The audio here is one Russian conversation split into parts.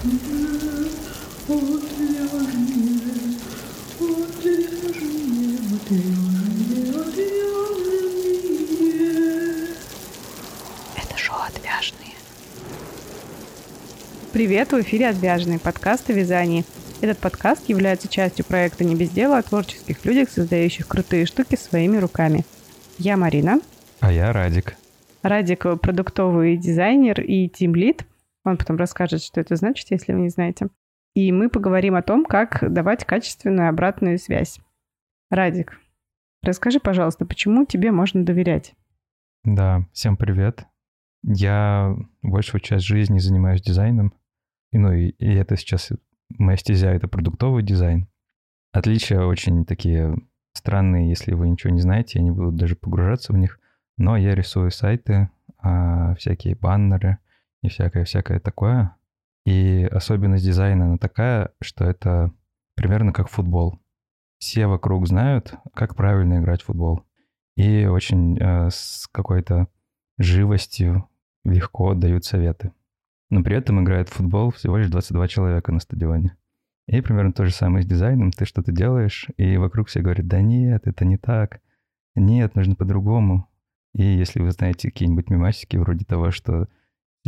Это шоу «Отвяжные». Привет, в эфире «Отвяжные» подкаст о вязании. Этот подкаст является частью проекта «Не без дела» о творческих людях, создающих крутые штуки своими руками. Я Марина. А я Радик. Радик – продуктовый дизайнер и тимлид. Он потом расскажет, что это значит, если вы не знаете. И мы поговорим о том, как давать качественную обратную связь. Радик, расскажи, пожалуйста, почему тебе можно доверять? Да, всем привет. Я большую часть жизни занимаюсь дизайном. И, ну, и, и это сейчас моя стезя — это продуктовый дизайн. Отличия очень такие странные, если вы ничего не знаете, я не буду даже погружаться в них. Но я рисую сайты, а, всякие баннеры и всякое-всякое такое. И особенность дизайна, она такая, что это примерно как футбол. Все вокруг знают, как правильно играть в футбол. И очень э, с какой-то живостью легко дают советы. Но при этом играет в футбол всего лишь 22 человека на стадионе. И примерно то же самое с дизайном. Ты что-то делаешь, и вокруг все говорят, да нет, это не так. Нет, нужно по-другому. И если вы знаете какие-нибудь мемасики вроде того, что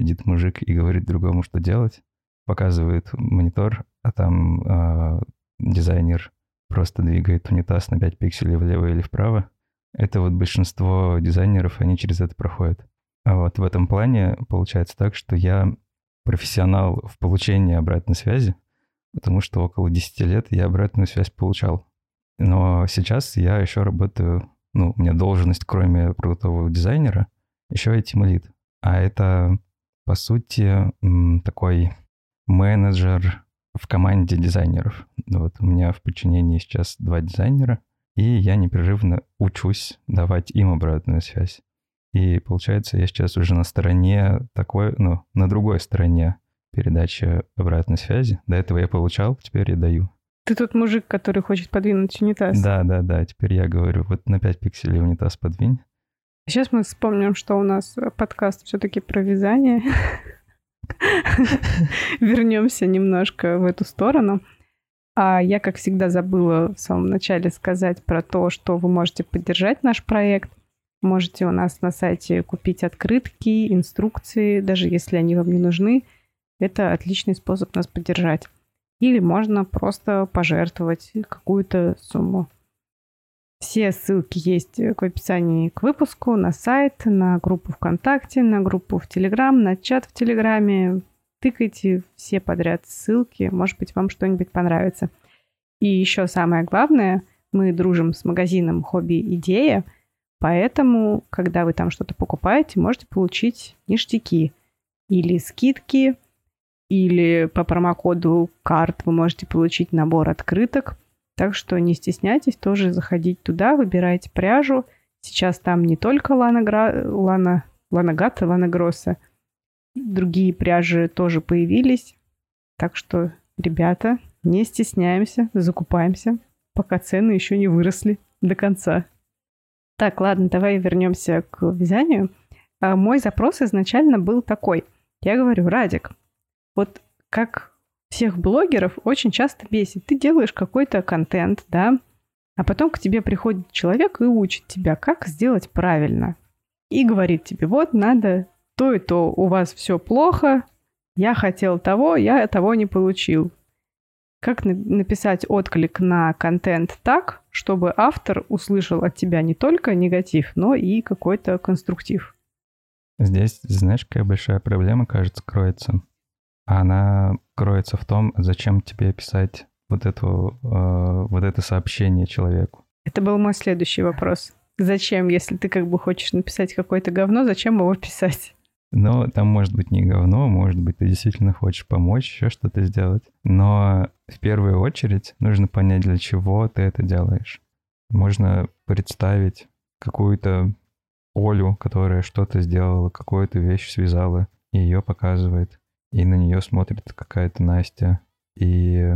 сидит мужик и говорит другому, что делать, показывает монитор, а там э, дизайнер просто двигает унитаз на 5 пикселей влево или вправо. Это вот большинство дизайнеров, они через это проходят. А вот в этом плане получается так, что я профессионал в получении обратной связи, потому что около 10 лет я обратную связь получал. Но сейчас я еще работаю, ну, у меня должность, кроме продуктового дизайнера, еще и тимлид. А это, по сути, такой менеджер в команде дизайнеров. Вот у меня в подчинении сейчас два дизайнера, и я непрерывно учусь давать им обратную связь. И получается, я сейчас уже на стороне такой, ну, на другой стороне передачи обратной связи. До этого я получал, теперь я даю. Ты тот мужик, который хочет подвинуть унитаз. Да, да, да. Теперь я говорю, вот на 5 пикселей унитаз подвинь. Сейчас мы вспомним, что у нас подкаст все-таки про вязание. Вернемся немножко в эту сторону. А я, как всегда, забыла в самом начале сказать про то, что вы можете поддержать наш проект. Можете у нас на сайте купить открытки, инструкции, даже если они вам не нужны. Это отличный способ нас поддержать. Или можно просто пожертвовать какую-то сумму. Все ссылки есть в описании к выпуску, на сайт, на группу ВКонтакте, на группу в Телеграм, на чат в Телеграме. Тыкайте все подряд ссылки, может быть, вам что-нибудь понравится. И еще самое главное, мы дружим с магазином «Хобби Идея», поэтому, когда вы там что-то покупаете, можете получить ништяки или скидки, или по промокоду карт вы можете получить набор открыток – так что не стесняйтесь тоже заходить туда, выбирайте пряжу. Сейчас там не только Лана, Гра... Лана... Лана Гатта, Лана Гросса. Другие пряжи тоже появились. Так что, ребята, не стесняемся, закупаемся, пока цены еще не выросли до конца. Так, ладно, давай вернемся к вязанию. А мой запрос изначально был такой. Я говорю, Радик, вот как всех блогеров очень часто бесит. Ты делаешь какой-то контент, да, а потом к тебе приходит человек и учит тебя, как сделать правильно. И говорит тебе, вот надо то и то, у вас все плохо, я хотел того, я того не получил. Как написать отклик на контент так, чтобы автор услышал от тебя не только негатив, но и какой-то конструктив? Здесь, знаешь, какая большая проблема, кажется, кроется она кроется в том, зачем тебе писать вот, эту, э, вот это сообщение человеку. Это был мой следующий вопрос. Зачем, если ты как бы хочешь написать какое-то говно, зачем его писать? Ну, там может быть не говно, может быть, ты действительно хочешь помочь, еще что-то сделать. Но в первую очередь нужно понять, для чего ты это делаешь. Можно представить какую-то Олю, которая что-то сделала, какую-то вещь связала, и ее показывает и на нее смотрит какая-то Настя. И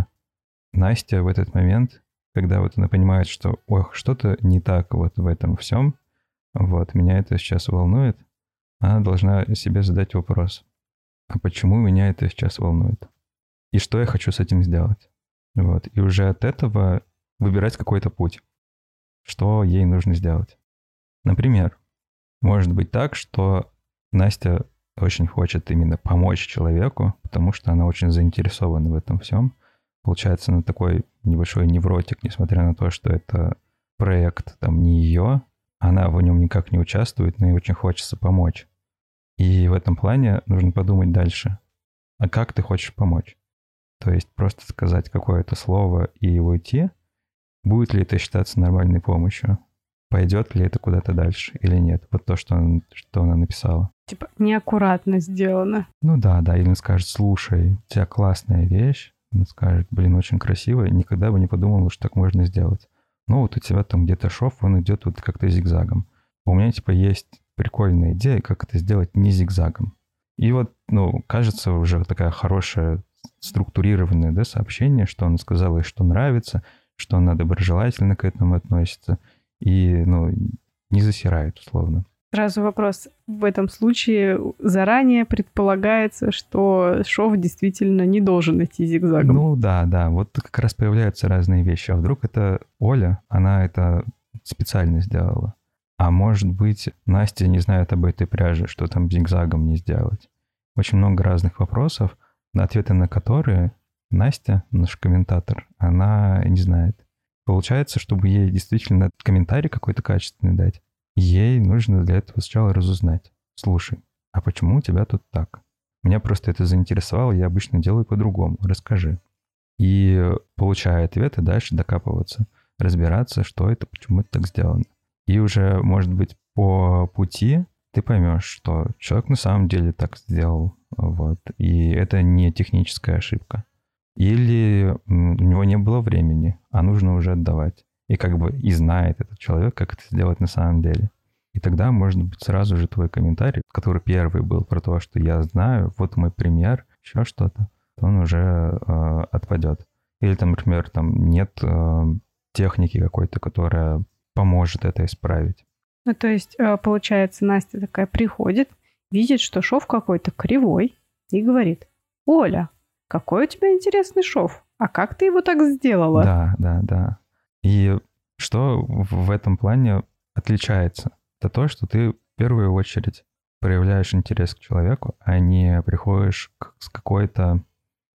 Настя в этот момент, когда вот она понимает, что, ох, что-то не так вот в этом всем, вот, меня это сейчас волнует, она должна себе задать вопрос, а почему меня это сейчас волнует? и что я хочу с этим сделать. Вот. И уже от этого выбирать какой-то путь, что ей нужно сделать. Например, может быть так, что Настя очень хочет именно помочь человеку, потому что она очень заинтересована в этом всем. Получается, она такой небольшой невротик, несмотря на то, что это проект там не ее, она в нем никак не участвует, но ей очень хочется помочь. И в этом плане нужно подумать дальше. А как ты хочешь помочь? То есть просто сказать какое-то слово и уйти, будет ли это считаться нормальной помощью? Пойдет ли это куда-то дальше или нет? Вот то, что, он, что она написала. Типа неаккуратно сделано. Ну да, да. Или он скажет, слушай, у тебя классная вещь. Он скажет, блин, очень красивая. Никогда бы не подумал, что так можно сделать. Ну вот у тебя там где-то шов, он идет вот как-то зигзагом. У меня типа есть прикольная идея, как это сделать не зигзагом. И вот, ну, кажется, уже такая хорошая структурированное да, сообщение, что он сказал ей, что нравится, что она доброжелательно к этому относится и ну, не засирает условно. Сразу вопрос. В этом случае заранее предполагается, что шов действительно не должен идти зигзагом. Ну да, да. Вот как раз появляются разные вещи. А вдруг это Оля, она это специально сделала? А может быть, Настя не знает об этой пряже, что там зигзагом не сделать. Очень много разных вопросов, на ответы на которые Настя, наш комментатор, она не знает. Получается, чтобы ей действительно комментарий какой-то качественный дать, ей нужно для этого сначала разузнать. Слушай, а почему у тебя тут так? Меня просто это заинтересовало, я обычно делаю по-другому. Расскажи. И получая ответы, дальше докапываться, разбираться, что это, почему это так сделано. И уже, может быть, по пути ты поймешь, что человек на самом деле так сделал, вот, и это не техническая ошибка. Или у него не было времени, а нужно уже отдавать. И как бы и знает этот человек, как это сделать на самом деле. И тогда, может быть, сразу же твой комментарий, который первый был про то, что я знаю, вот мой пример, еще что-то, он уже э, отпадет. Или там, например, там нет э, техники какой-то, которая поможет это исправить. Ну, то есть, э, получается, Настя такая приходит, видит, что шов какой-то кривой, и говорит, Оля, какой у тебя интересный шов, а как ты его так сделала? Да, да, да. И что в этом плане отличается? Это то, что ты в первую очередь проявляешь интерес к человеку, а не приходишь к, с какой-то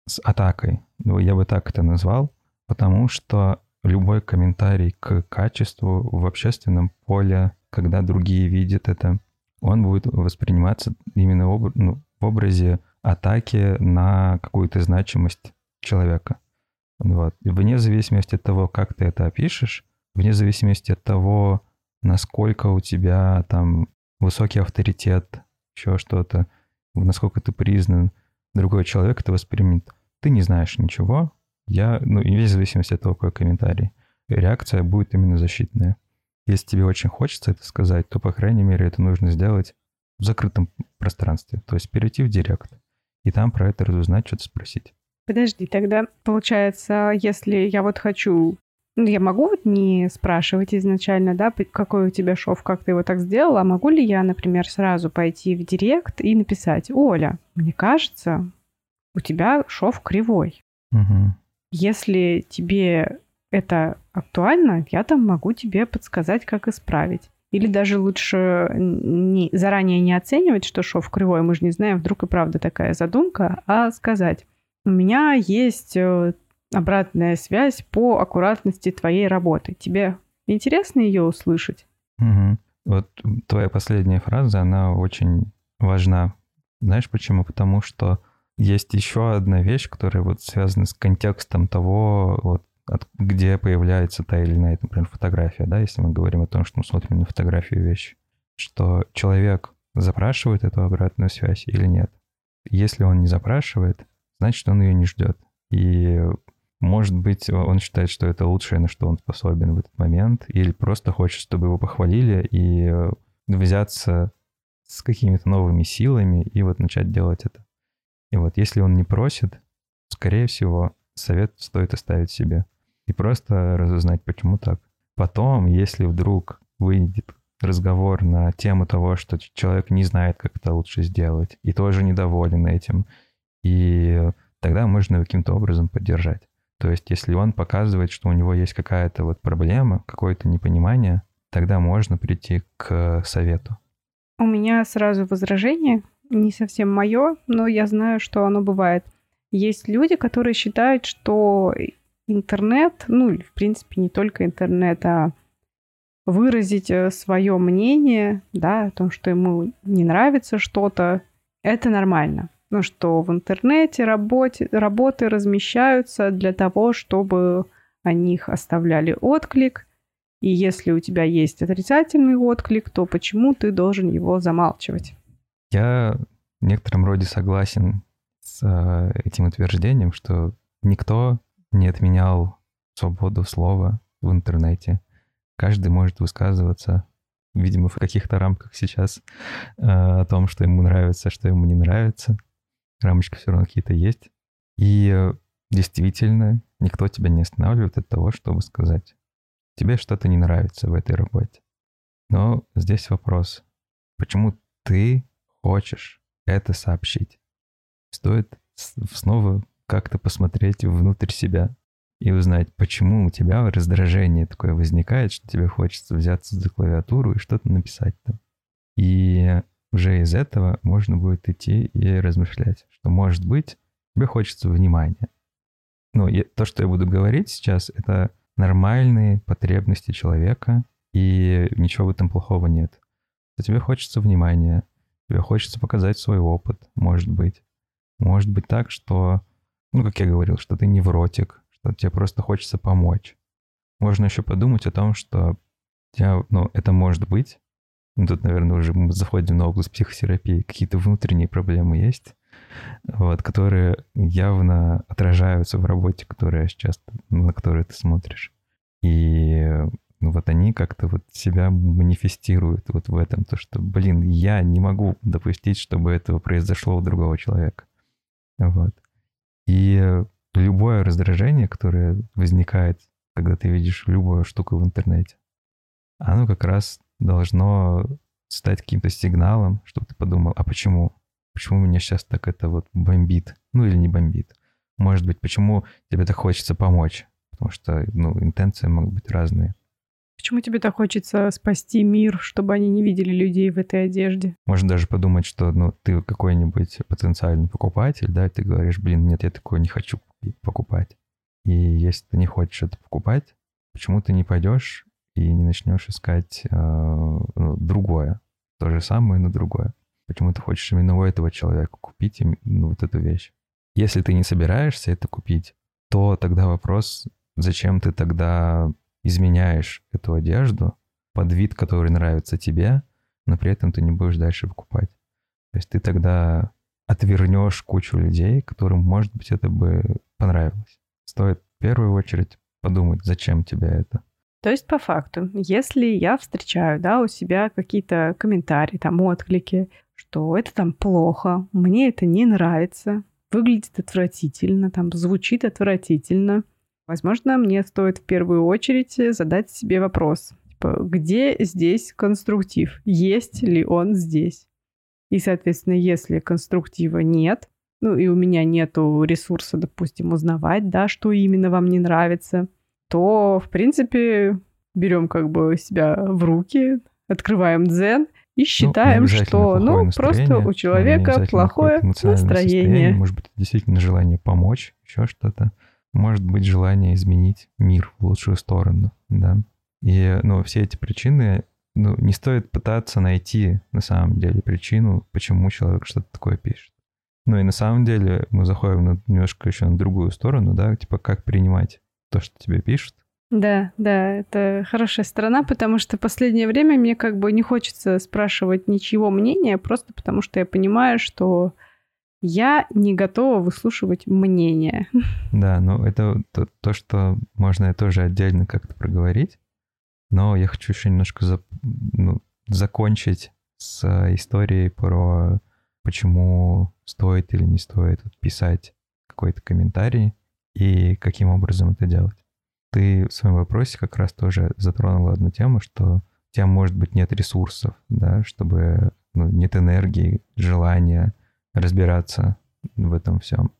с атакой. Ну, я бы так это назвал, потому что любой комментарий к качеству в общественном поле, когда другие видят это, он будет восприниматься именно в, ну, в образе атаки на какую-то значимость человека. Вот. вне зависимости от того, как ты это опишешь, вне зависимости от того, насколько у тебя там высокий авторитет, еще что-то, насколько ты признан, другой человек это воспримет. Ты не знаешь ничего, я, ну, и вне зависимости от того, какой комментарий, реакция будет именно защитная. Если тебе очень хочется это сказать, то, по крайней мере, это нужно сделать в закрытом пространстве, то есть перейти в директ и там про это разузнать, что-то спросить. Подожди, тогда получается, если я вот хочу ну, я могу вот не спрашивать изначально, да, какой у тебя шов, как ты его так сделала, а могу ли я, например, сразу пойти в директ и написать, Оля, мне кажется, у тебя шов кривой. Угу. Если тебе это актуально, я там могу тебе подсказать, как исправить. Или даже лучше не, заранее не оценивать, что шов кривой, мы же не знаем, вдруг и правда такая задумка, а сказать, у меня есть э, обратная связь по аккуратности твоей работы. Тебе интересно ее услышать? Угу. Вот твоя последняя фраза, она очень важна. Знаешь почему? Потому что есть еще одна вещь, которая вот связана с контекстом того, вот, от, где появляется та или иная, например, фотография, да, если мы говорим о том, что мы смотрим на фотографию вещи, что человек запрашивает эту обратную связь или нет. Если он не запрашивает, значит, он ее не ждет. И может быть, он считает, что это лучшее, на что он способен в этот момент, или просто хочет, чтобы его похвалили и взяться с какими-то новыми силами и вот начать делать это. И вот если он не просит, скорее всего, совет стоит оставить себе и просто разузнать, почему так. Потом, если вдруг выйдет разговор на тему того, что человек не знает, как это лучше сделать, и тоже недоволен этим, и тогда можно его каким-то образом поддержать. То есть, если он показывает, что у него есть какая-то вот проблема, какое-то непонимание, тогда можно прийти к совету. У меня сразу возражение, не совсем мое, но я знаю, что оно бывает. Есть люди, которые считают, что интернет, ну, в принципе, не только интернет, а выразить э, свое мнение, да, о том, что ему не нравится что-то, это нормально. Ну, что в интернете работе, работы размещаются для того, чтобы о них оставляли отклик. И если у тебя есть отрицательный отклик, то почему ты должен его замалчивать? Я в некотором роде согласен с э, этим утверждением, что никто не отменял свободу слова в интернете. Каждый может высказываться, видимо, в каких-то рамках сейчас э, о том, что ему нравится, что ему не нравится. Рамочки все равно какие-то есть. И э, действительно, никто тебя не останавливает от того, чтобы сказать, тебе что-то не нравится в этой работе. Но здесь вопрос, почему ты хочешь это сообщить? Стоит снова как-то посмотреть внутрь себя и узнать, почему у тебя раздражение такое возникает, что тебе хочется взяться за клавиатуру и что-то написать там. И уже из этого можно будет идти и размышлять, что, может быть, тебе хочется внимания. Ну, я, то, что я буду говорить сейчас, это нормальные потребности человека, и ничего в этом плохого нет. Тебе хочется внимания, тебе хочется показать свой опыт, может быть. Может быть так, что, ну, как я говорил, что ты невротик, что тебе просто хочется помочь. Можно еще подумать о том, что тебя, ну, это может быть. Ну, тут, наверное, уже мы заходим на область психотерапии. Какие-то внутренние проблемы есть, вот, которые явно отражаются в работе, которая сейчас, на которую ты смотришь. И ну, вот они как-то вот себя манифестируют вот в этом, то, что, блин, я не могу допустить, чтобы этого произошло у другого человека. Вот. И любое раздражение, которое возникает, когда ты видишь любую штуку в интернете, оно как раз должно стать каким-то сигналом, чтобы ты подумал, а почему? Почему меня сейчас так это вот бомбит? Ну или не бомбит? Может быть, почему тебе так хочется помочь? Потому что, ну, интенции могут быть разные. Почему тебе так хочется спасти мир, чтобы они не видели людей в этой одежде? Можно даже подумать, что ну, ты какой-нибудь потенциальный покупатель, да, и ты говоришь, блин, нет, я такое не хочу покупать. И если ты не хочешь это покупать, почему ты не пойдешь и не начнешь искать э, ну, другое, то же самое, но другое? Почему ты хочешь именно у этого человека купить ну, вот эту вещь? Если ты не собираешься это купить, то тогда вопрос, зачем ты тогда изменяешь эту одежду под вид, который нравится тебе, но при этом ты не будешь дальше покупать. То есть ты тогда отвернешь кучу людей, которым, может быть, это бы понравилось. Стоит в первую очередь подумать, зачем тебе это. То есть, по факту, если я встречаю, да, у себя какие-то комментарии, там, отклики, что это там плохо, мне это не нравится, выглядит отвратительно, там, звучит отвратительно, возможно, мне стоит в первую очередь задать себе вопрос, типа, где здесь конструктив? Есть ли он здесь? И, соответственно, если конструктива нет, ну и у меня нету ресурса, допустим, узнавать, да, что именно вам не нравится, то, в принципе, берем как бы себя в руки, открываем дзен и ну, считаем, ну, что ну просто у человека плохое настроение. Может быть, действительно желание помочь, еще что-то. Может быть, желание изменить мир в лучшую сторону, да. И, ну, все эти причины, ну, не стоит пытаться найти на самом деле причину, почему человек что-то такое пишет. Ну и на самом деле мы заходим на, немножко еще на другую сторону, да, типа как принимать то, что тебе пишут. Да, да, это хорошая сторона, потому что последнее время мне как бы не хочется спрашивать ничего мнения, просто потому что я понимаю, что я не готова выслушивать мнение. Да, ну это то, то что можно тоже отдельно как-то проговорить, но я хочу еще немножко за, ну, закончить с историей про почему стоит или не стоит писать какой-то комментарий и каким образом это делать. Ты в своем вопросе как раз тоже затронула одну тему, что у тебя, может быть, нет ресурсов, да, чтобы ну, нет энергии, желания разбираться в этом всем.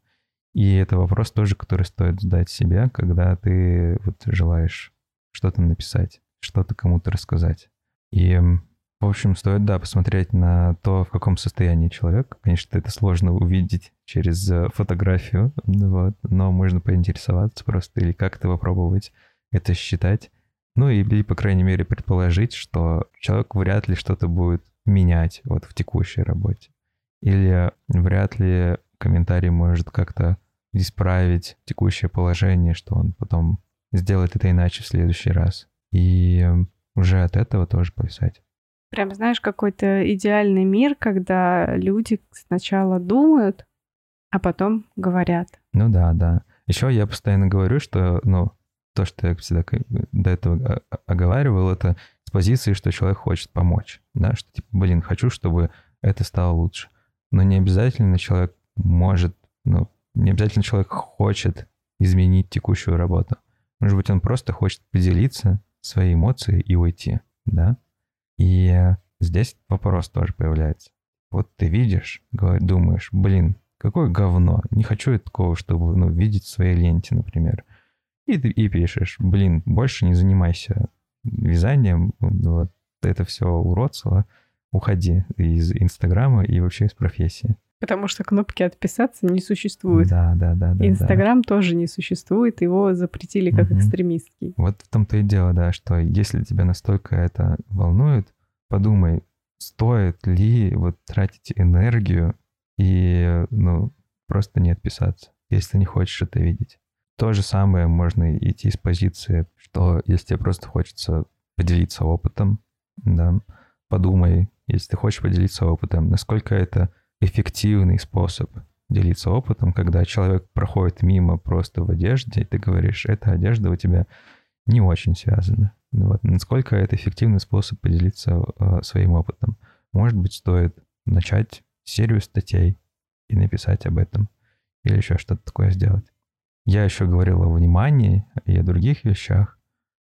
И это вопрос тоже, который стоит задать себе, когда ты вот желаешь что-то написать, что-то кому-то рассказать. И, в общем, стоит, да, посмотреть на то, в каком состоянии человек. Конечно, это сложно увидеть через э, фотографию, вот, но можно поинтересоваться просто или как-то попробовать это считать. Ну или, по крайней мере, предположить, что человек вряд ли что-то будет менять вот в текущей работе. Или вряд ли комментарий может как-то исправить текущее положение, что он потом сделает это иначе в следующий раз. И уже от этого тоже повисать. Прям знаешь, какой-то идеальный мир, когда люди сначала думают, а потом говорят. Ну да, да. Еще я постоянно говорю, что, ну, то, что я всегда до этого оговаривал, это с позиции, что человек хочет помочь, да, что типа, блин, хочу, чтобы это стало лучше. Но не обязательно человек может, ну, не обязательно человек хочет изменить текущую работу. Может быть, он просто хочет поделиться своей эмоцией и уйти, да? И здесь вопрос тоже появляется. Вот ты видишь, думаешь, блин, какое говно, не хочу такого, чтобы ну, видеть в своей ленте, например. И ты и пишешь, блин, больше не занимайся вязанием, вот это все уродство, уходи из Инстаграма и вообще из профессии. Потому что кнопки отписаться не существует. Да, да, да. да Инстаграм да. тоже не существует, его запретили как угу. экстремистский. Вот в том-то и дело, да, что если тебя настолько это волнует, подумай, стоит ли вот тратить энергию и, ну, просто не отписаться, если не хочешь это видеть. То же самое можно идти с позиции, что если тебе просто хочется поделиться опытом, да, подумай, если ты хочешь поделиться опытом, насколько это эффективный способ делиться опытом, когда человек проходит мимо просто в одежде, и ты говоришь, эта одежда у тебя не очень связана. Вот. Насколько это эффективный способ поделиться э, своим опытом? Может быть, стоит начать серию статей и написать об этом, или еще что-то такое сделать. Я еще говорил о внимании и о других вещах.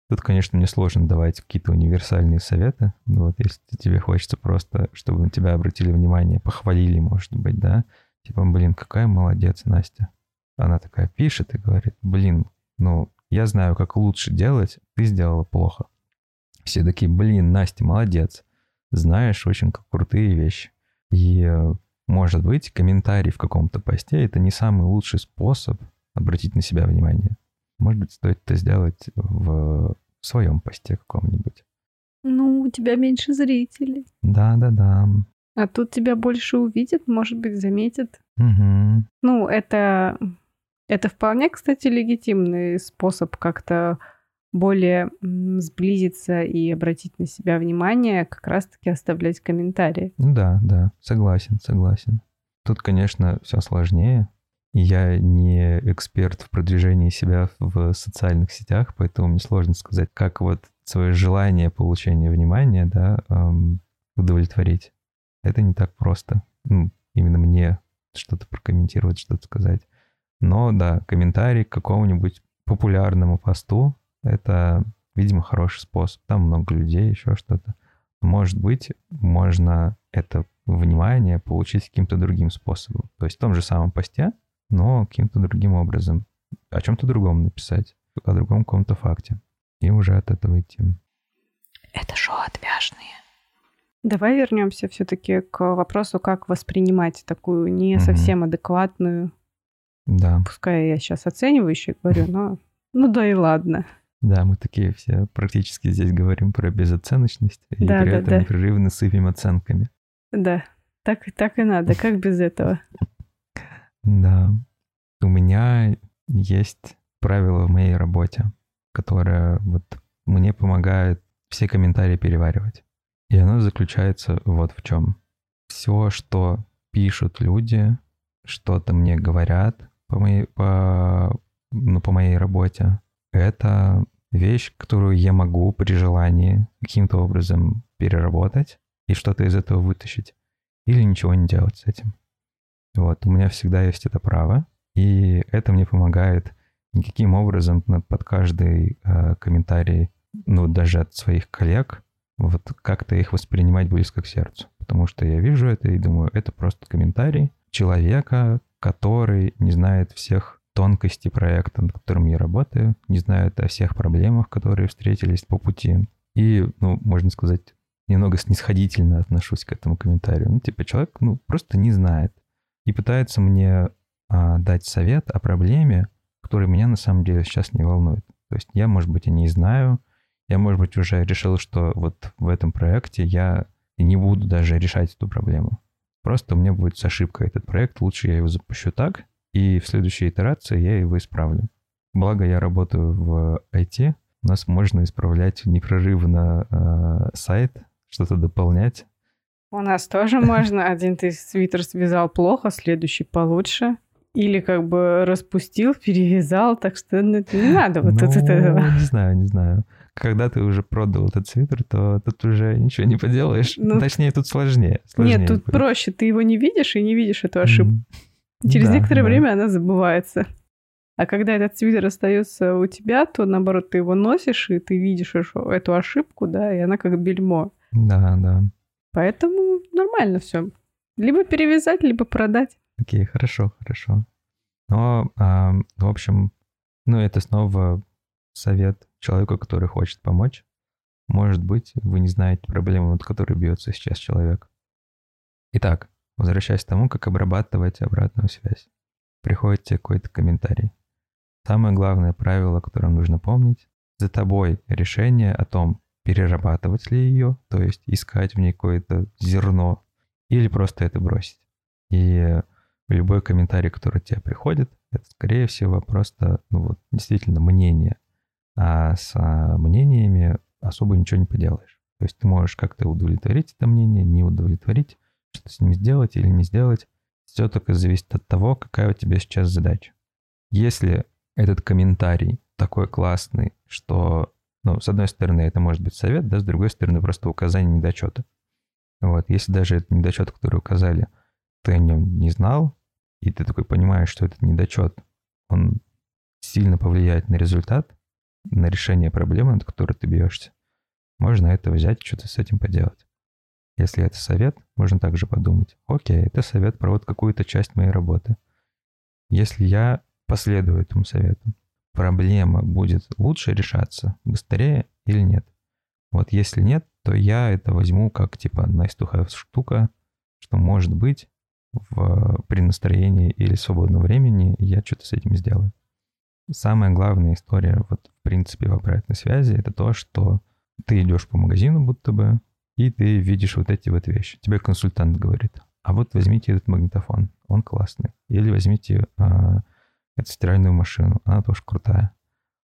Тут, конечно, мне сложно давать какие-то универсальные советы. Вот, если тебе хочется просто, чтобы на тебя обратили внимание, похвалили, может быть, да? Типа, блин, какая молодец Настя. Она такая пишет и говорит, блин, ну, я знаю, как лучше делать, ты сделала плохо. Все такие, блин, Настя, молодец. Знаешь очень как крутые вещи. И, может быть, комментарий в каком-то посте — это не самый лучший способ обратить на себя внимание. Может быть, стоит это сделать в своем посте каком-нибудь. Ну, у тебя меньше зрителей. Да, да, да. А тут тебя больше увидят, может быть, заметят. Угу. Ну, это, это вполне, кстати, легитимный способ как-то более сблизиться и обратить на себя внимание, как раз-таки оставлять комментарии. Да, да, согласен, согласен. Тут, конечно, все сложнее, я не эксперт в продвижении себя в социальных сетях, поэтому мне сложно сказать, как вот свое желание получения внимания, да, эм, удовлетворить. Это не так просто. Ну, именно мне что-то прокомментировать, что-то сказать. Но да, комментарий к какому-нибудь популярному посту — это, видимо, хороший способ. Там много людей, еще что-то. Может быть, можно это внимание получить каким-то другим способом. То есть в том же самом посте но каким-то другим образом. О чем-то другом написать, о другом каком-то факте. И уже от этого идти. Это шоу отвяжные. Давай вернемся все-таки к вопросу, как воспринимать такую не угу. совсем адекватную. Да. Пускай я сейчас оценивающе говорю, но ну да и ладно. Да, мы такие все практически здесь говорим про безоценочность и да, при да, этом да. непрерывно сыпем оценками. Да, так, так и надо, как без этого. Да. У меня есть правило в моей работе, которое вот мне помогает все комментарии переваривать. И оно заключается вот в чем. Все, что пишут люди, что-то мне говорят по моей, по, ну, по моей работе, это вещь, которую я могу при желании каким-то образом переработать и что-то из этого вытащить. Или ничего не делать с этим. Вот, у меня всегда есть это право, и это мне помогает никаким образом под каждый э, комментарий, ну, даже от своих коллег, вот как-то их воспринимать близко к сердцу. Потому что я вижу это и думаю, это просто комментарий человека, который не знает всех тонкостей проекта, над которым я работаю, не знает о всех проблемах, которые встретились по пути. И, ну, можно сказать, немного снисходительно отношусь к этому комментарию. Ну, типа, человек, ну, просто не знает. И пытается мне а, дать совет о проблеме, которая меня на самом деле сейчас не волнует. То есть я, может быть, и не знаю, я, может быть, уже решил, что вот в этом проекте я не буду даже решать эту проблему. Просто у меня будет с ошибкой этот проект, лучше я его запущу так, и в следующей итерации я его исправлю. Благо я работаю в IT, у нас можно исправлять непрерывно э, сайт, что-то дополнять. У нас тоже можно. Один ты свитер связал плохо, следующий получше. Или как бы распустил, перевязал, так что ну, не надо вот ну, это. Не знаю, не знаю. Когда ты уже продал этот свитер, то тут уже ничего не поделаешь. Ну, Точнее, тут сложнее. сложнее нет, тут будет. проще. Ты его не видишь и не видишь эту ошибку. Mm. Через да, некоторое да. время она забывается. А когда этот свитер остается у тебя, то наоборот ты его носишь, и ты видишь эту ошибку, да, и она как бельмо. Да, да. Поэтому нормально все. Либо перевязать, либо продать. Окей, хорошо, хорошо. Но, а, в общем, ну, это снова совет человеку, который хочет помочь. Может быть, вы не знаете проблему, над которой бьется сейчас человек. Итак, возвращаясь к тому, как обрабатывать обратную связь. Приходит тебе какой-то комментарий. Самое главное правило, которое нужно помнить, за тобой решение о том, перерабатывать ли ее, то есть искать в ней какое-то зерно, или просто это бросить. И любой комментарий, который тебе приходит, это, скорее всего, просто, ну вот, действительно, мнение. А с мнениями особо ничего не поделаешь. То есть ты можешь как-то удовлетворить это мнение, не удовлетворить, что с ним сделать или не сделать. Все только зависит от того, какая у тебя сейчас задача. Если этот комментарий такой классный, что, ну, с одной стороны, это может быть совет, да, с другой стороны, просто указание недочета. Вот, если даже этот недочет, который указали, ты о нем не знал, и ты такой понимаешь, что этот недочет, он сильно повлияет на результат, на решение проблемы, над которой ты бьешься, можно это взять и что-то с этим поделать. Если это совет, можно также подумать, окей, это совет про вот какую-то часть моей работы. Если я последую этому совету, проблема будет лучше решаться, быстрее или нет? Вот если нет, то я это возьму как типа nice to have штука, что может быть в, при настроении или свободном времени я что-то с этим сделаю. Самая главная история вот в принципе в обратной связи это то, что ты идешь по магазину будто бы, и ты видишь вот эти вот вещи. Тебе консультант говорит, а вот возьмите этот магнитофон, он классный. Или возьмите а, эту стиральную машину, она тоже крутая.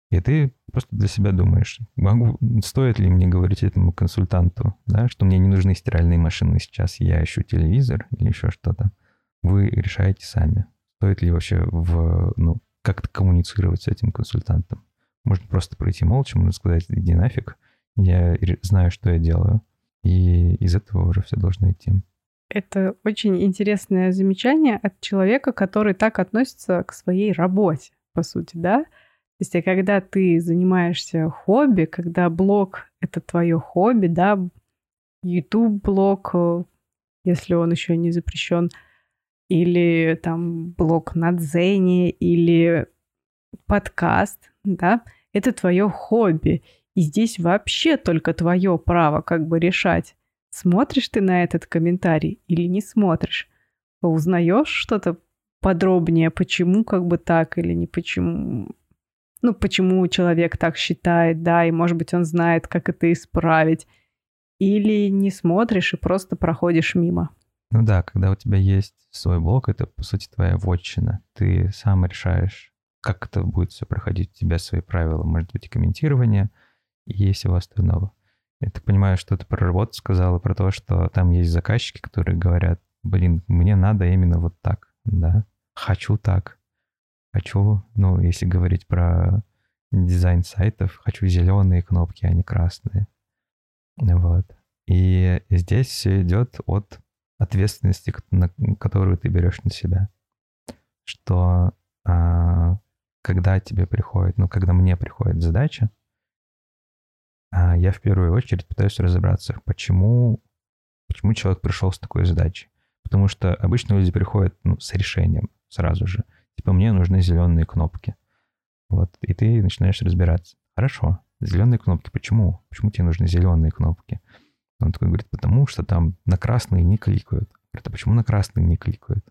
И ты просто для себя думаешь, могу, стоит ли мне говорить этому консультанту, да, что мне не нужны стиральные машины сейчас, я ищу телевизор или еще что-то. Вы решаете сами. Стоит ли вообще в, ну, как-то коммуницировать с этим консультантом. Можно просто пройти молча, можно сказать, иди нафиг, я знаю, что я делаю. И из этого уже все должно идти. Это очень интересное замечание от человека, который так относится к своей работе, по сути, да? То есть, когда ты занимаешься хобби, когда блог — это твое хобби, да, YouTube-блог, э, если он еще не запрещен, или там блог на Дзене, или подкаст, да, это твое хобби. И здесь вообще только твое право как бы решать, смотришь ты на этот комментарий или не смотришь. Узнаешь что-то подробнее, почему как бы так или не почему. Ну, почему человек так считает, да, и может быть он знает, как это исправить. Или не смотришь и просто проходишь мимо. Ну да, когда у тебя есть свой блог, это, по сути, твоя вотчина. Ты сам решаешь, как это будет все проходить. У тебя свои правила, может быть, и комментирование, и всего остального. Я так понимаю, что ты про работу сказала, про то, что там есть заказчики, которые говорят, блин, мне надо именно вот так, да, хочу так. Хочу, ну, если говорить про дизайн сайтов, хочу зеленые кнопки, а не красные. Вот. И здесь все идет от ответственности, которую ты берешь на себя. Что а, когда тебе приходит, ну, когда мне приходит задача, я в первую очередь пытаюсь разобраться, почему, почему человек пришел с такой задачей. Потому что обычно люди приходят ну, с решением, сразу же. Типа, мне нужны зеленые кнопки. Вот, и ты начинаешь разбираться. Хорошо, зеленые кнопки, почему? Почему тебе нужны зеленые кнопки? Он такой говорит, потому что там на красные не кликают. Говорит, а почему на красные не кликают?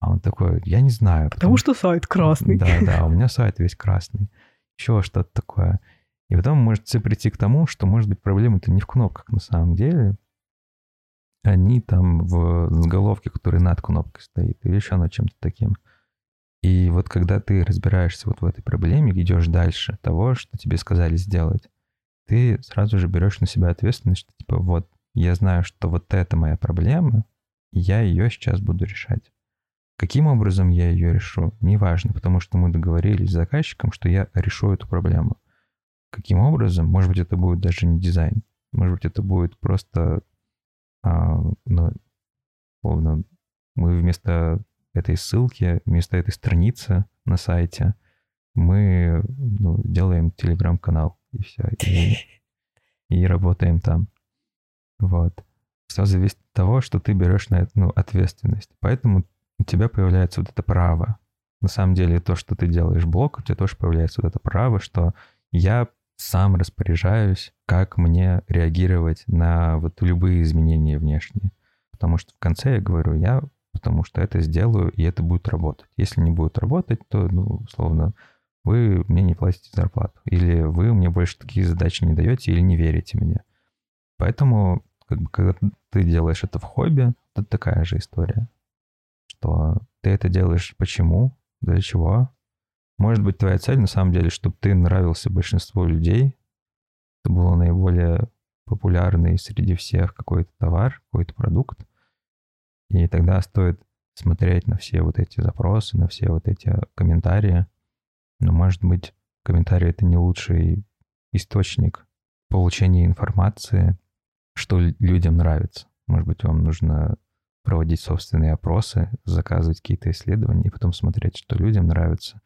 А он такой, я не знаю. Потому, потому что сайт красный. Да, да, у меня сайт весь красный. Еще что-то такое. И потом можете прийти к тому, что, может быть, проблема-то не в кнопках на самом деле. Они там в заголовке, который над кнопкой стоит, или еще над чем-то таким. И вот когда ты разбираешься вот в этой проблеме, идешь дальше того, что тебе сказали сделать, ты сразу же берешь на себя ответственность, что типа вот я знаю, что вот это моя проблема, и я ее сейчас буду решать. Каким образом я ее решу, неважно, потому что мы договорились с заказчиком, что я решу эту проблему. Каким образом? Может быть, это будет даже не дизайн. Может быть, это будет просто, а, ну, словно мы вместо этой ссылки, вместо этой страницы на сайте, мы ну, делаем телеграм-канал и все. И, и работаем там. Вот. Все зависит от того, что ты берешь на это ну, ответственность. Поэтому у тебя появляется вот это право. На самом деле то, что ты делаешь блок, у тебя тоже появляется вот это право, что я сам распоряжаюсь, как мне реагировать на вот любые изменения внешние. Потому что в конце я говорю, я потому что это сделаю, и это будет работать. Если не будет работать, то, ну, условно, вы мне не платите зарплату. Или вы мне больше такие задачи не даете, или не верите мне. Поэтому, как бы, когда ты делаешь это в хобби, это такая же история. Что ты это делаешь почему, для чего. Может быть, твоя цель на самом деле, чтобы ты нравился большинству людей, это было наиболее популярный среди всех какой-то товар, какой-то продукт, и тогда стоит смотреть на все вот эти запросы, на все вот эти комментарии. Но, может быть, комментарии — это не лучший источник получения информации, что людям нравится. Может быть, вам нужно проводить собственные опросы, заказывать какие-то исследования и потом смотреть, что людям нравится.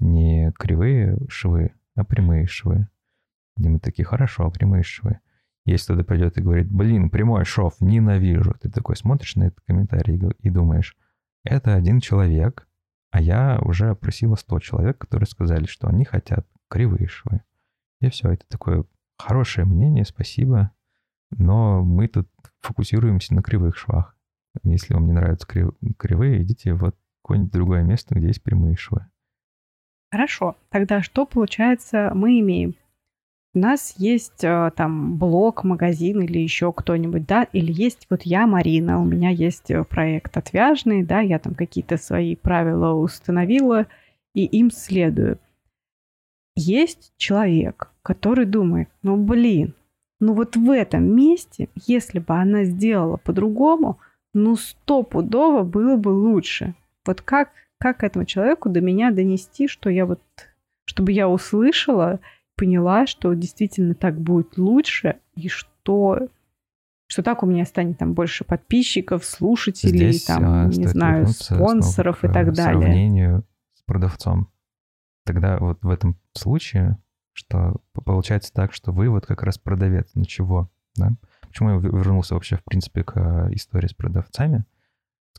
Не кривые швы, а прямые швы. И мы такие, хорошо, прямые швы. Если кто-то придет и говорит, блин, прямой шов, ненавижу, ты такой смотришь на этот комментарий и думаешь, это один человек, а я уже опросила 100 человек, которые сказали, что они хотят кривые швы. И все, это такое хорошее мнение, спасибо, но мы тут фокусируемся на кривых швах. Если вам не нравятся крив... кривые, идите в какое-нибудь другое место, где есть прямые швы. Хорошо. Тогда что, получается, мы имеем? у нас есть э, там блог, магазин или еще кто-нибудь, да, или есть вот я, Марина, у меня есть э, проект отвяжный, да, я там какие-то свои правила установила и им следую. Есть человек, который думает, ну блин, ну вот в этом месте, если бы она сделала по-другому, ну стопудово было бы лучше. Вот как, как этому человеку до меня донести, что я вот, чтобы я услышала поняла, что действительно так будет лучше, и что что так у меня станет там больше подписчиков, слушателей, Здесь, там, а, не знаю, спонсоров и так далее. Сравнению с продавцом. Тогда вот в этом случае, что получается так, что вы вот как раз продавец. Ну чего? Да? Почему я вернулся вообще, в принципе, к а, истории с продавцами?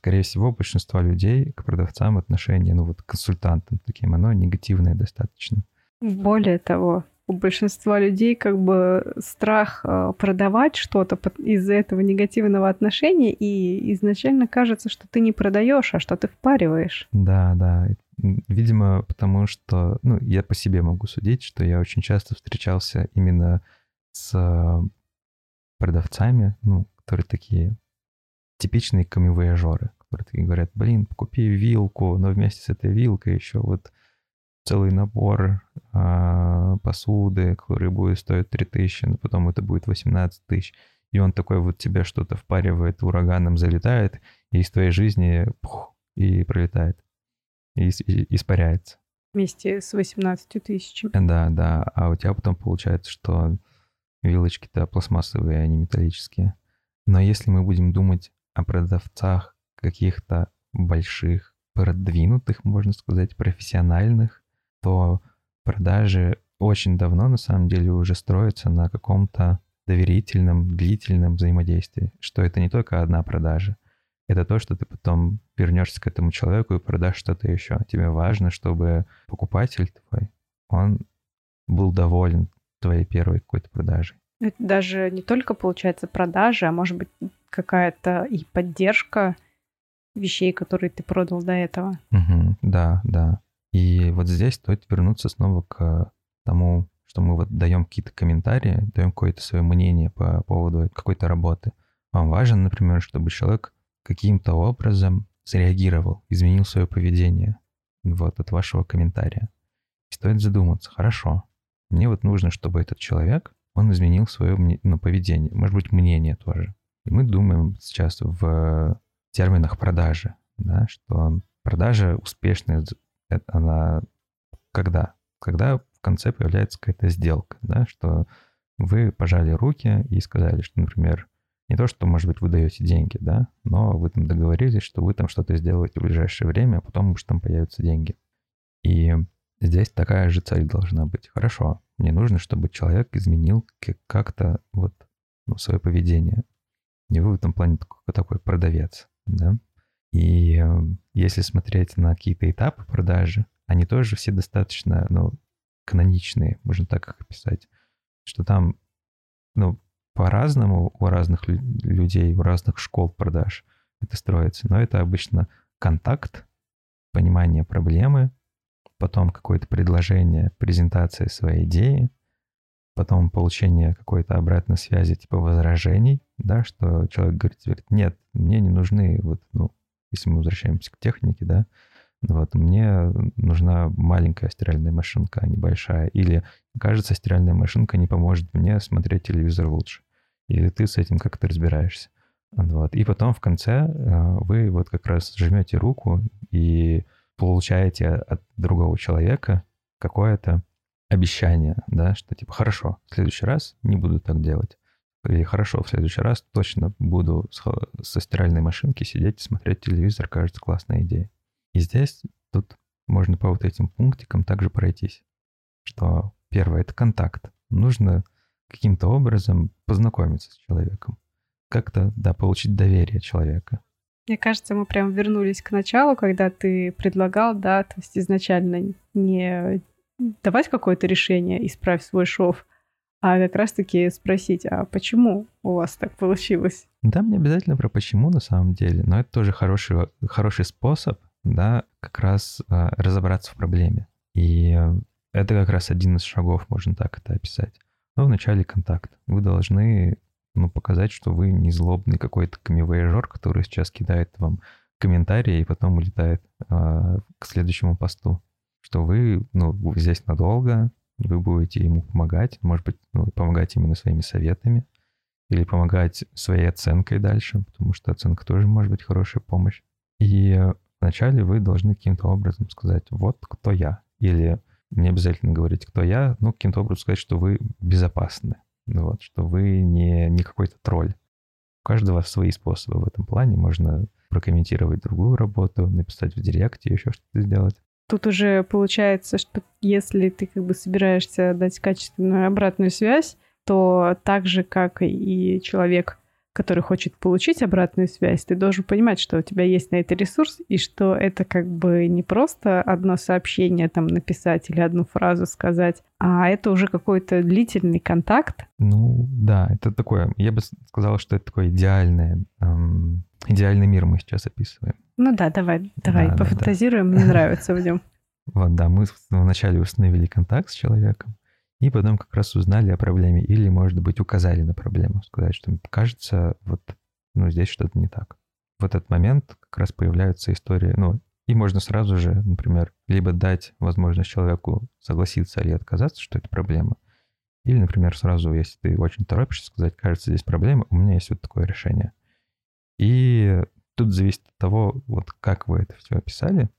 Скорее всего, большинства людей к продавцам отношение, ну вот к консультантам таким, оно негативное достаточно. Более того, у большинства людей как бы страх э, продавать что-то из-за этого негативного отношения, и изначально кажется, что ты не продаешь, а что ты впариваешь. Да, да. Видимо, потому что, ну, я по себе могу судить, что я очень часто встречался именно с продавцами, ну, которые такие типичные камевояжеры, которые такие говорят, блин, купи вилку, но вместе с этой вилкой еще вот целый набор а, посуды, который будет стоить 3000, но потом это будет 18 тысяч. И он такой вот тебе что-то впаривает, ураганом залетает, и из твоей жизни пух, и пролетает, и, и испаряется. Вместе с 18 тысячами. Да, да. А у тебя потом получается, что вилочки-то пластмассовые, а не металлические. Но если мы будем думать о продавцах каких-то больших, продвинутых, можно сказать, профессиональных, то продажи очень давно на самом деле уже строятся на каком-то доверительном, длительном взаимодействии, что это не только одна продажа, это то, что ты потом вернешься к этому человеку и продашь что-то еще. Тебе важно, чтобы покупатель твой, он был доволен твоей первой какой-то продажей. Это даже не только получается продажа, а может быть какая-то и поддержка вещей, которые ты продал до этого. Угу, да, да. И вот здесь стоит вернуться снова к тому, что мы вот даем какие-то комментарии, даем какое-то свое мнение по поводу какой-то работы. Вам важно, например, чтобы человек каким-то образом среагировал, изменил свое поведение вот от вашего комментария. Стоит задуматься, хорошо, мне вот нужно, чтобы этот человек, он изменил свое ну, поведение, может быть, мнение тоже. И мы думаем сейчас в терминах продажи, да, что продажа успешная, она когда? Когда в конце появляется какая-то сделка, да, что вы пожали руки и сказали, что, например, не то, что, может быть, вы даете деньги, да, но вы там договорились, что вы там что-то сделаете в ближайшее время, а потом уж там появятся деньги. И здесь такая же цель должна быть. Хорошо, мне нужно, чтобы человек изменил как-то вот ну, свое поведение. Не вы в этом плане такой, такой продавец, да. И э, если смотреть на какие-то этапы продажи, они тоже все достаточно, ну, каноничные, можно так их описать, что там, ну, по-разному у разных людей, у разных школ продаж это строится, но это обычно контакт, понимание проблемы, потом какое-то предложение, презентация своей идеи, потом получение какой-то обратной связи, типа возражений, да, что человек говорит, говорит, нет, мне не нужны, вот, ну, если мы возвращаемся к технике, да, вот, мне нужна маленькая стиральная машинка, а не. Или, кажется, стиральная машинка не поможет мне смотреть телевизор лучше. И ты с этим как-то разбираешься. Вот. И потом в конце э, вы вот как раз жмете руку и получаете от другого человека какое-то обещание, да, что типа хорошо, в следующий раз не буду так делать. Или хорошо, в следующий раз точно буду со стиральной машинки сидеть и смотреть телевизор, кажется, классная идея. И здесь тут можно по вот этим пунктикам также пройтись, что первое — это контакт. Нужно каким-то образом познакомиться с человеком. Как-то, да, получить доверие человека. Мне кажется, мы прям вернулись к началу, когда ты предлагал, да, то есть изначально не давать какое-то решение, исправь свой шов, а как раз-таки спросить, а почему у вас так получилось? Да, мне обязательно про почему на самом деле, но это тоже хороший, хороший способ да, как раз э, разобраться в проблеме. И это как раз один из шагов, можно так это описать. Но вначале контакт. Вы должны ну, показать, что вы не злобный какой-то камевояжер, который сейчас кидает вам комментарии и потом улетает э, к следующему посту. Что вы, ну, здесь надолго, вы будете ему помогать, может быть, ну, помогать именно своими советами или помогать своей оценкой дальше, потому что оценка тоже может быть хорошая помощь. И Вначале вы должны каким-то образом сказать, вот кто я. Или не обязательно говорить, кто я, но каким-то образом сказать, что вы безопасны. Вот, что вы не, не какой-то тролль. У каждого свои способы в этом плане. Можно прокомментировать другую работу, написать в директе, еще что-то сделать. Тут уже получается, что если ты как бы собираешься дать качественную обратную связь, то так же, как и человек, который хочет получить обратную связь, ты должен понимать, что у тебя есть на это ресурс, и что это как бы не просто одно сообщение там написать или одну фразу сказать, а это уже какой-то длительный контакт. Ну да, это такое, я бы сказала, что это такой идеальный, эм, идеальный мир мы сейчас описываем. Ну да, давай, давай, да, пофантазируем, да, да. мне нравится в нем. Вот, да, мы вначале установили контакт с человеком, и потом как раз узнали о проблеме или, может быть, указали на проблему, сказать, что кажется, вот ну, здесь что-то не так. В этот момент как раз появляются истории, ну, и можно сразу же, например, либо дать возможность человеку согласиться или отказаться, что это проблема, или, например, сразу, если ты очень торопишься, сказать, кажется, здесь проблема, у меня есть вот такое решение. И тут зависит от того, вот как вы это все описали.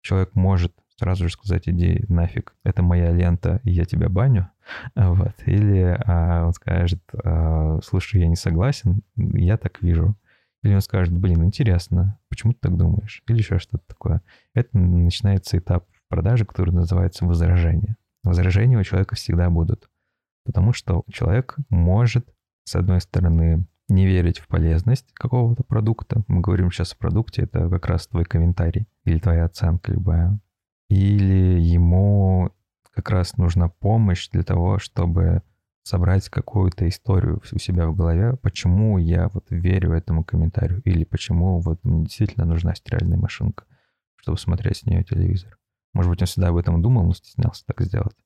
Человек может сразу же сказать, иди нафиг, это моя лента, и я тебя баню. Вот. Или а, он скажет, а, слушай, я не согласен, я так вижу. Или он скажет, блин, интересно, почему ты так думаешь? Или еще что-то такое. Это начинается этап продажи, который называется возражение. Возражения у человека всегда будут. Потому что человек может, с одной стороны, не верить в полезность какого-то продукта. Мы говорим сейчас о продукте, это как раз твой комментарий или твоя оценка любая. Или ему как раз нужна помощь для того, чтобы собрать какую-то историю у себя в голове, почему я вот верю этому комментарию, или почему вот мне действительно нужна стиральная машинка, чтобы смотреть с нее телевизор. Может быть, он всегда об этом думал, но стеснялся так сделать.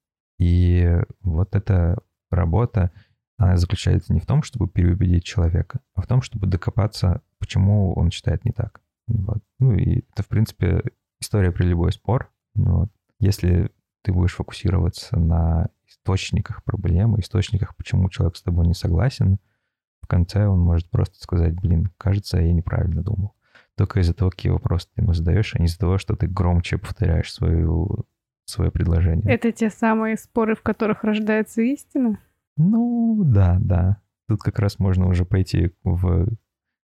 И вот эта работа, она заключается не в том, чтобы переубедить человека, а в том, чтобы докопаться, почему он считает не так. Вот. Ну и это, в принципе, история при любой спор. Вот. Если ты будешь фокусироваться на источниках проблемы, источниках, почему человек с тобой не согласен, в конце он может просто сказать, блин, кажется, я неправильно думал. Только из-за того, какие вопросы ты ему задаешь, а не из-за того, что ты громче повторяешь свою, свое предложение. Это те самые споры, в которых рождается истина? Ну, да, да. Тут как раз можно уже пойти в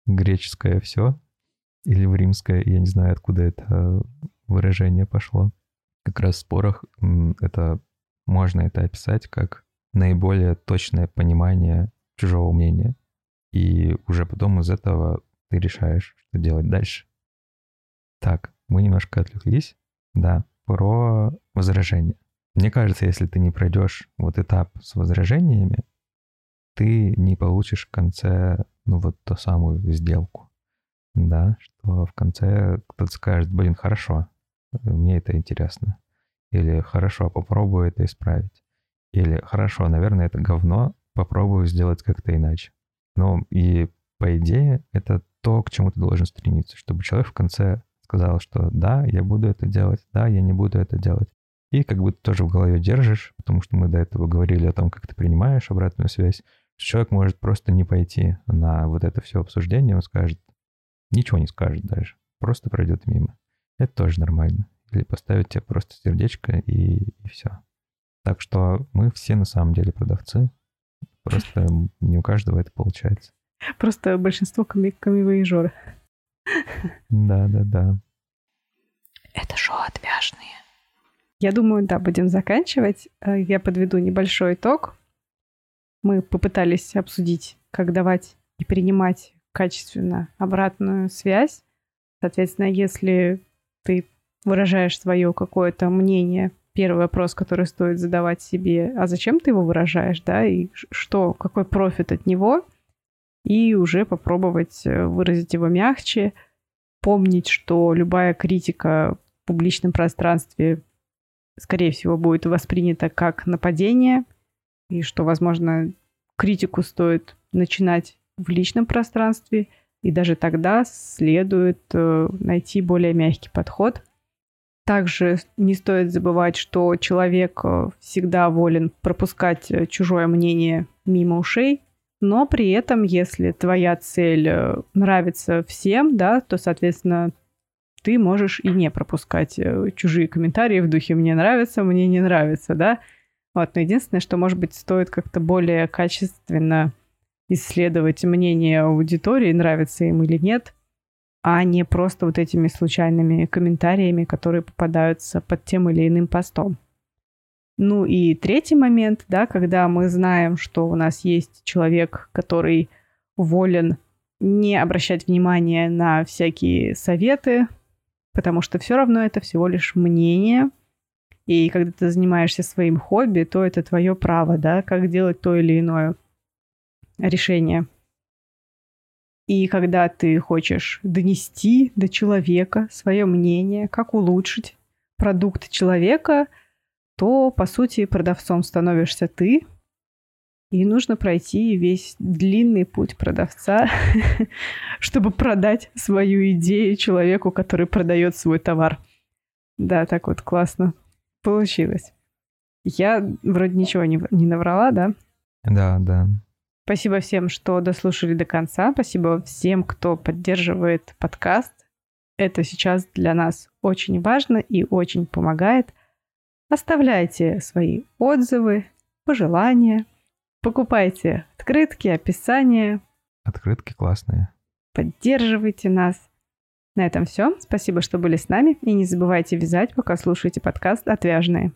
греческое все или в римское, я не знаю, откуда это выражение пошло. Как раз в спорах это можно это описать как наиболее точное понимание чужого мнения. И уже потом из этого ты решаешь, что делать дальше. Так, мы немножко отвлеклись. Да, про возражения. Мне кажется, если ты не пройдешь вот этап с возражениями, ты не получишь в конце, ну вот ту самую сделку. Да, что в конце кто-то скажет, блин, хорошо, мне это интересно. Или хорошо, попробую это исправить. Или хорошо, наверное, это говно, попробую сделать как-то иначе. Ну и по идее это то, к чему ты должен стремиться, чтобы человек в конце сказал, что да, я буду это делать, да, я не буду это делать. И как бы ты тоже в голове держишь, потому что мы до этого говорили о том, как ты принимаешь обратную связь, что человек может просто не пойти на вот это все обсуждение, он скажет, ничего не скажет даже, просто пройдет мимо. Это тоже нормально. Или поставить тебе просто сердечко и, и все. Так что мы все на самом деле продавцы. Просто не у каждого это получается. Просто большинство камевоежеры. Да, да, да. Это шоу отвяжные. Я думаю, да, будем заканчивать. Э, я подведу небольшой итог. Мы попытались обсудить, как давать и принимать качественно обратную связь. Соответственно, если ты выражаешь свое какое-то мнение, первый вопрос, который стоит задавать себе, а зачем ты его выражаешь, да, и что, какой профит от него, и уже попробовать э, выразить его мягче, помнить, что любая критика в публичном пространстве, скорее всего, будет воспринята как нападение, и что, возможно, критику стоит начинать в личном пространстве, и даже тогда следует э, найти более мягкий подход – также не стоит забывать, что человек э, всегда волен пропускать э, чужое мнение мимо ушей, но при этом, если твоя цель нравится всем, да, то, соответственно, ты можешь и не пропускать чужие комментарии в духе «мне нравится», «мне не нравится», да. Вот, но единственное, что, может быть, стоит как-то более качественно исследовать мнение аудитории, нравится им или нет – а не просто вот этими случайными комментариями, которые попадаются под тем или иным постом. Ну и третий момент, да, когда мы знаем, что у нас есть человек, который волен не обращать внимания на всякие советы, потому что все равно это всего лишь мнение. И когда ты занимаешься своим хобби, то это твое право, да, как делать то или иное решение. И когда ты хочешь донести до человека свое мнение, как улучшить продукт человека, то, по сути, продавцом становишься ты, и нужно пройти весь длинный путь продавца, чтобы продать свою идею человеку, который продает свой товар. Да, так вот классно получилось. Я вроде ничего не, не наврала, да? Да, да. Спасибо всем, что дослушали до конца. Спасибо всем, кто поддерживает подкаст. Это сейчас для нас очень важно и очень помогает. Оставляйте свои отзывы, пожелания, покупайте открытки, описания. Открытки классные. Поддерживайте нас. На этом все. Спасибо, что были с нами. И не забывайте вязать, пока слушаете подкаст «Отвяжные».